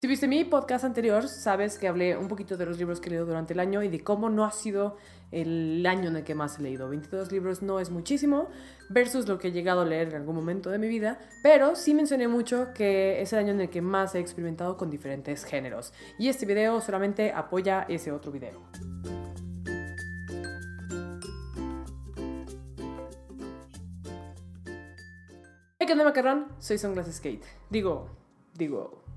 Si viste mi podcast anterior, sabes que hablé un poquito de los libros que he leído durante el año y de cómo no ha sido el año en el que más he leído. 22 libros no es muchísimo versus lo que he llegado a leer en algún momento de mi vida, pero sí mencioné mucho que es el año en el que más he experimentado con diferentes géneros. Y este video solamente apoya ese otro video. Hey, ¿qué onda, macarrón? Soy Sunglasses Skate. Digo, digo,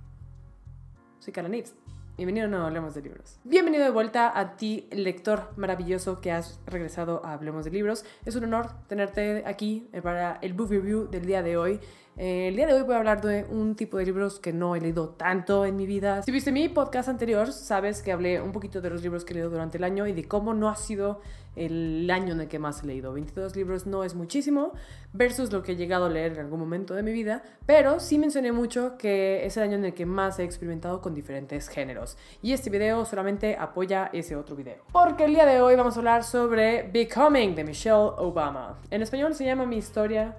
soy Carla Nips. Bienvenido a No Hablemos de Libros. Bienvenido de vuelta a ti, lector maravilloso que has regresado a Hablemos de Libros. Es un honor tenerte aquí para el book review del día de hoy. Eh, el día de hoy voy a hablar de un tipo de libros que no he leído tanto en mi vida. Si viste mi podcast anterior, sabes que hablé un poquito de los libros que he leído durante el año y de cómo no ha sido el año en el que más he leído. 22 libros no es muchísimo versus lo que he llegado a leer en algún momento de mi vida, pero sí mencioné mucho que es el año en el que más he experimentado con diferentes géneros. Y este video solamente apoya ese otro video. Porque el día de hoy vamos a hablar sobre Becoming de Michelle Obama. En español se llama Mi historia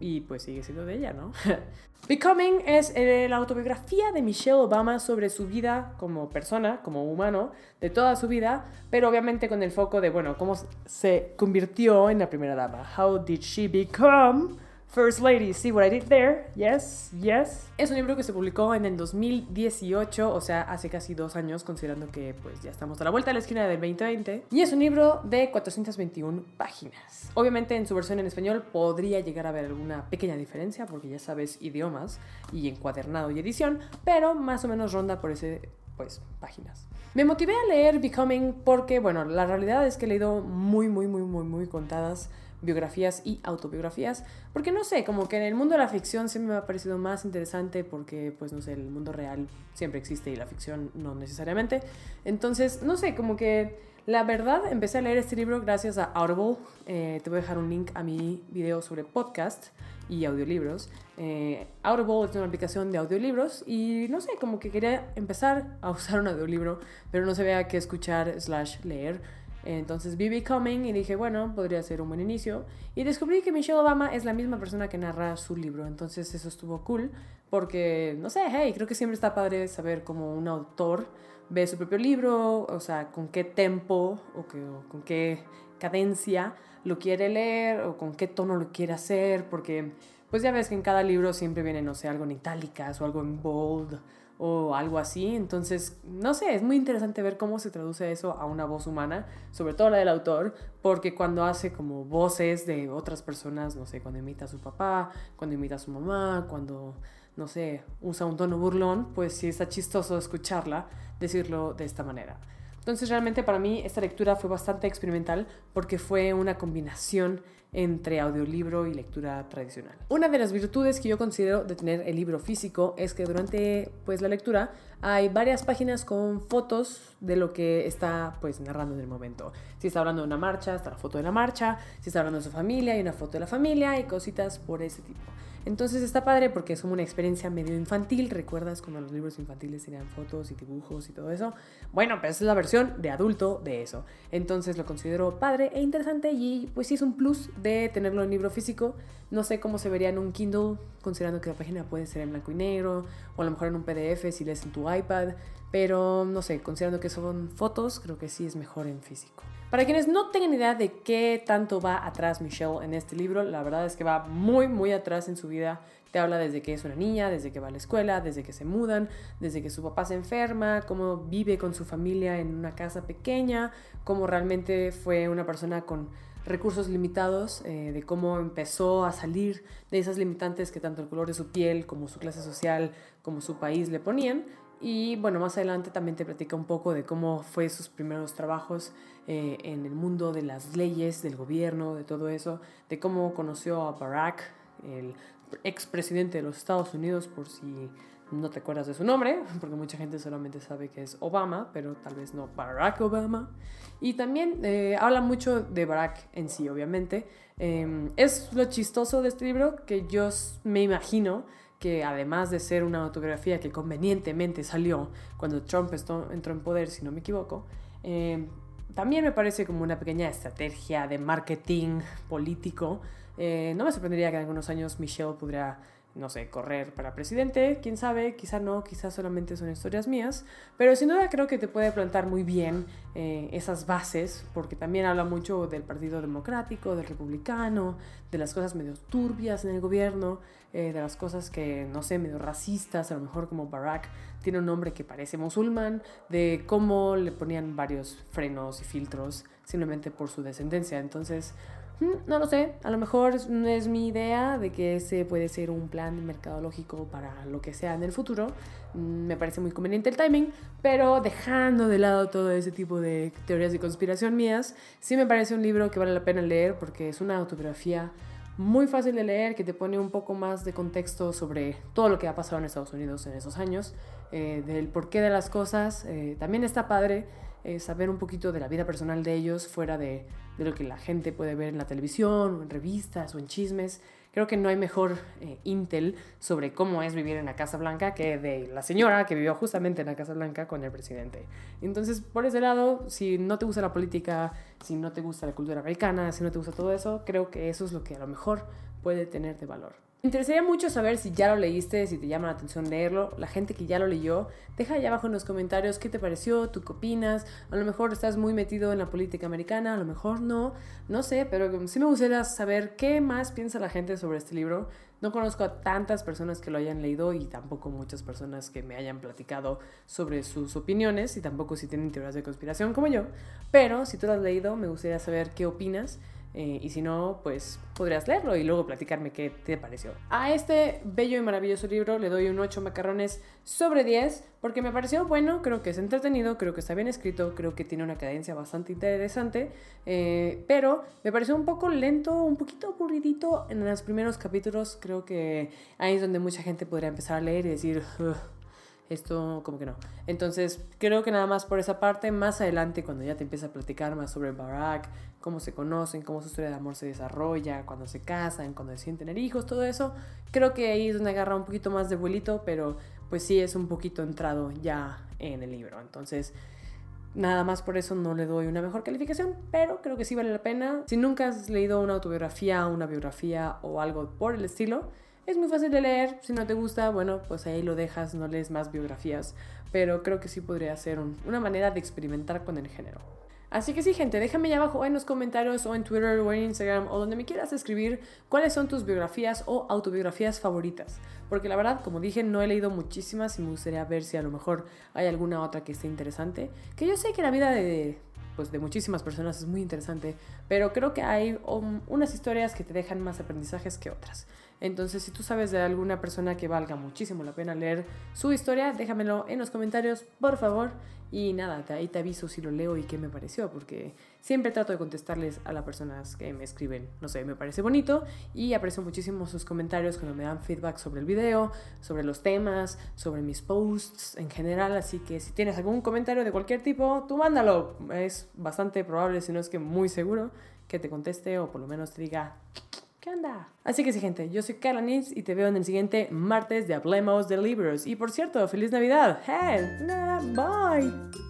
y pues sigue siendo de ella, ¿no? Becoming es eh, la autobiografía de Michelle Obama sobre su vida como persona, como humano, de toda su vida, pero obviamente con el foco de, bueno, cómo se convirtió en la primera dama. How did she become First Lady? See what I did there? Yes, yes. Es un libro que se publicó en el 2018, o sea, hace casi dos años, considerando que pues ya estamos a la vuelta de la esquina del 2020. Y es un libro de 421 páginas. Obviamente en su versión en español podría llegar a haber alguna pequeña diferencia, porque ya sabes idiomas y encuadernado y edición, pero más o menos ronda por ese pues, páginas. Me motivé a leer Becoming porque, bueno, la realidad es que he leído muy, muy, muy, muy, muy contadas biografías y autobiografías, porque no sé, como que en el mundo de la ficción siempre me ha parecido más interesante porque, pues no sé, el mundo real siempre existe y la ficción no necesariamente. Entonces, no sé, como que la verdad empecé a leer este libro gracias a Audible. Eh, te voy a dejar un link a mi video sobre podcast y audiolibros. Eh, Audible es una aplicación de audiolibros y no sé, como que quería empezar a usar un audiolibro, pero no sabía qué escuchar slash leer. Entonces vi Becoming y dije, bueno, podría ser un buen inicio. Y descubrí que Michelle Obama es la misma persona que narra su libro. Entonces eso estuvo cool porque, no sé, hey, creo que siempre está padre saber cómo un autor ve su propio libro, o sea, con qué tempo o, con qué cadencia lo quiere leer o con qué tono lo quiere hacer. Porque, pues ya ves que en cada libro siempre viene, no sé, algo en itálicas o algo en bold o algo así. Entonces, no sé, es muy interesante ver cómo se traduce eso a una voz humana, sobre todo la del autor, porque cuando hace como voces de otras personas, no sé, cuando imita a su papá, cuando imita a su mamá, cuando, no sé, usa un tono burlón, pues sí está chistoso escucharla decirlo de esta manera. Entonces realmente para mí esta lectura fue bastante experimental porque fue una combinación entre audiolibro y lectura tradicional. Una de las virtudes que yo considero de tener el libro físico es que durante pues la lectura hay varias páginas con fotos de lo que está pues narrando en el momento. Si está hablando de una marcha, está la foto de la marcha, si está hablando de su familia, hay una foto de la familia y cositas por ese tipo. Entonces está padre porque es como una experiencia medio infantil. ¿Recuerdas cuando los libros infantiles tenían fotos y dibujos y todo eso? Bueno, pues es la versión de adulto de eso. Entonces lo considero padre e interesante y pues sí es un plus de tenerlo en libro físico. No sé cómo se vería en un Kindle, considerando que la página puede ser en blanco y negro, o a lo mejor en un PDF si lees en tu iPad. Pero no sé, considerando que son fotos, creo que sí es mejor en físico. Para quienes no tengan idea de qué tanto va atrás Michelle en este libro, la verdad es que va muy, muy atrás en su vida. Te habla desde que es una niña, desde que va a la escuela, desde que se mudan, desde que su papá se enferma, cómo vive con su familia en una casa pequeña, cómo realmente fue una persona con recursos limitados, eh, de cómo empezó a salir de esas limitantes que tanto el color de su piel como su clase social como su país le ponían y bueno, más adelante también te platica un poco de cómo fue sus primeros trabajos eh, en el mundo de las leyes, del gobierno, de todo eso, de cómo conoció a Barack, el expresidente de los Estados Unidos, por si no te acuerdas de su nombre, porque mucha gente solamente sabe que es Obama, pero tal vez no Barack Obama. Y también eh, habla mucho de Barack en sí, obviamente. Eh, es lo chistoso de este libro que yo me imagino que además de ser una autobiografía que convenientemente salió cuando Trump entró en poder, si no me equivoco, eh, también me parece como una pequeña estrategia de marketing político. Eh, no me sorprendería que en algunos años Michelle pudiera no sé, correr para presidente, quién sabe, quizá no, quizá solamente son historias mías, pero sin duda creo que te puede plantar muy bien eh, esas bases, porque también habla mucho del Partido Democrático, del Republicano, de las cosas medio turbias en el gobierno, eh, de las cosas que, no sé, medio racistas, a lo mejor como Barack tiene un nombre que parece musulmán, de cómo le ponían varios frenos y filtros simplemente por su descendencia, entonces no lo sé, a lo mejor no es mi idea de que ese puede ser un plan mercadológico para lo que sea en el futuro. Mm, me parece muy conveniente el timing, pero dejando de lado todo ese tipo de teorías de conspiración mías, sí me parece un libro que vale la pena leer porque es una autobiografía muy fácil de leer, que te pone un poco más de contexto sobre todo lo que ha pasado en Estados Unidos en esos años, eh, del porqué de las cosas. Eh, también está padre eh, saber un poquito de la vida personal de ellos fuera de, lo que la gente puede ver en la televisión en revistas o en chismes. Creo que no hay mejor eh, intel sobre cómo es vivir en la Casa Blanca que de la señora que vivió justamente en la Casa Blanca con el presidente. Entonces, por ese lado, si no te gusta la política, si no te gusta la cultura americana, si no te gusta todo eso, creo que eso es lo que a lo mejor puede tener de valor. Me interesaría mucho saber si ya lo leíste, si te llama la atención leerlo. La gente que ya lo leyó, deja allá abajo en los comentarios qué te pareció, tú qué opinas. A lo mejor estás muy metido en la política americana, a lo mejor no, no sé, pero sí me gustaría saber qué más piensa la gente sobre este libro. No conozco a tantas personas que lo hayan leído y tampoco muchas personas que me hayan platicado sobre sus opiniones y tampoco si tienen teorías de conspiración como yo. Pero si tú lo has leído, me gustaría saber qué opinas. Eh, y si no, pues podrías leerlo y luego platicarme qué te pareció. A este bello y maravilloso libro le doy un 8 macarrones sobre 10 porque me pareció bueno, creo que es entretenido, creo que está bien escrito, creo que tiene una cadencia bastante interesante, eh, pero me pareció un poco lento, un poquito aburridito en los primeros capítulos. Creo que ahí es donde mucha gente podría empezar a leer y decir esto como que no. Entonces, creo que nada más por esa parte, más adelante cuando ya te empieza a platicar más sobre Barack, cómo se conocen, cómo su historia de amor se desarrolla, cuando se casan, cuando deciden tener hijos, todo eso, creo que ahí es donde agarra un poquito más de vuelito, pero pues sí es un poquito entrado ya en el libro. Entonces, Nada más por eso no le doy una mejor calificación, pero creo que sí vale la pena. Si nunca has leído una autobiografía, una biografía o algo por el estilo, es muy fácil de leer, si no te gusta, bueno, pues ahí lo dejas, no lees más biografías, pero creo que sí podría ser una manera de experimentar con el género. Así que sí, gente, déjame allá abajo en los comentarios o en Twitter o en Instagram o donde me quieras escribir cuáles son tus biografías o autobiografías favoritas. Porque la verdad, como dije, no he leído muchísimas y me gustaría ver si a lo mejor hay alguna otra que esté interesante. Que yo sé que la vida de, pues, de muchísimas personas es muy interesante, pero creo que hay unas historias que te dejan más aprendizajes que otras. Entonces, si tú sabes de alguna persona que valga muchísimo la pena leer su historia, déjamelo en los comentarios, por favor. Y nada, ahí te aviso si lo leo y qué me pareció, porque siempre trato de contestarles a las personas que me escriben. No sé, me parece bonito y aprecio muchísimo sus comentarios cuando me dan feedback sobre el video, sobre los temas, sobre mis posts en general. Así que si tienes algún comentario de cualquier tipo, tú mándalo. Es bastante probable, si no es que muy seguro, que te conteste o por lo menos te diga ¿Qué onda? Así que sí, gente, yo soy Carla Nils y te veo en el siguiente martes de Hablemos de Libros. Y por cierto, ¡Feliz Navidad! ¡Hey! ¡Bye!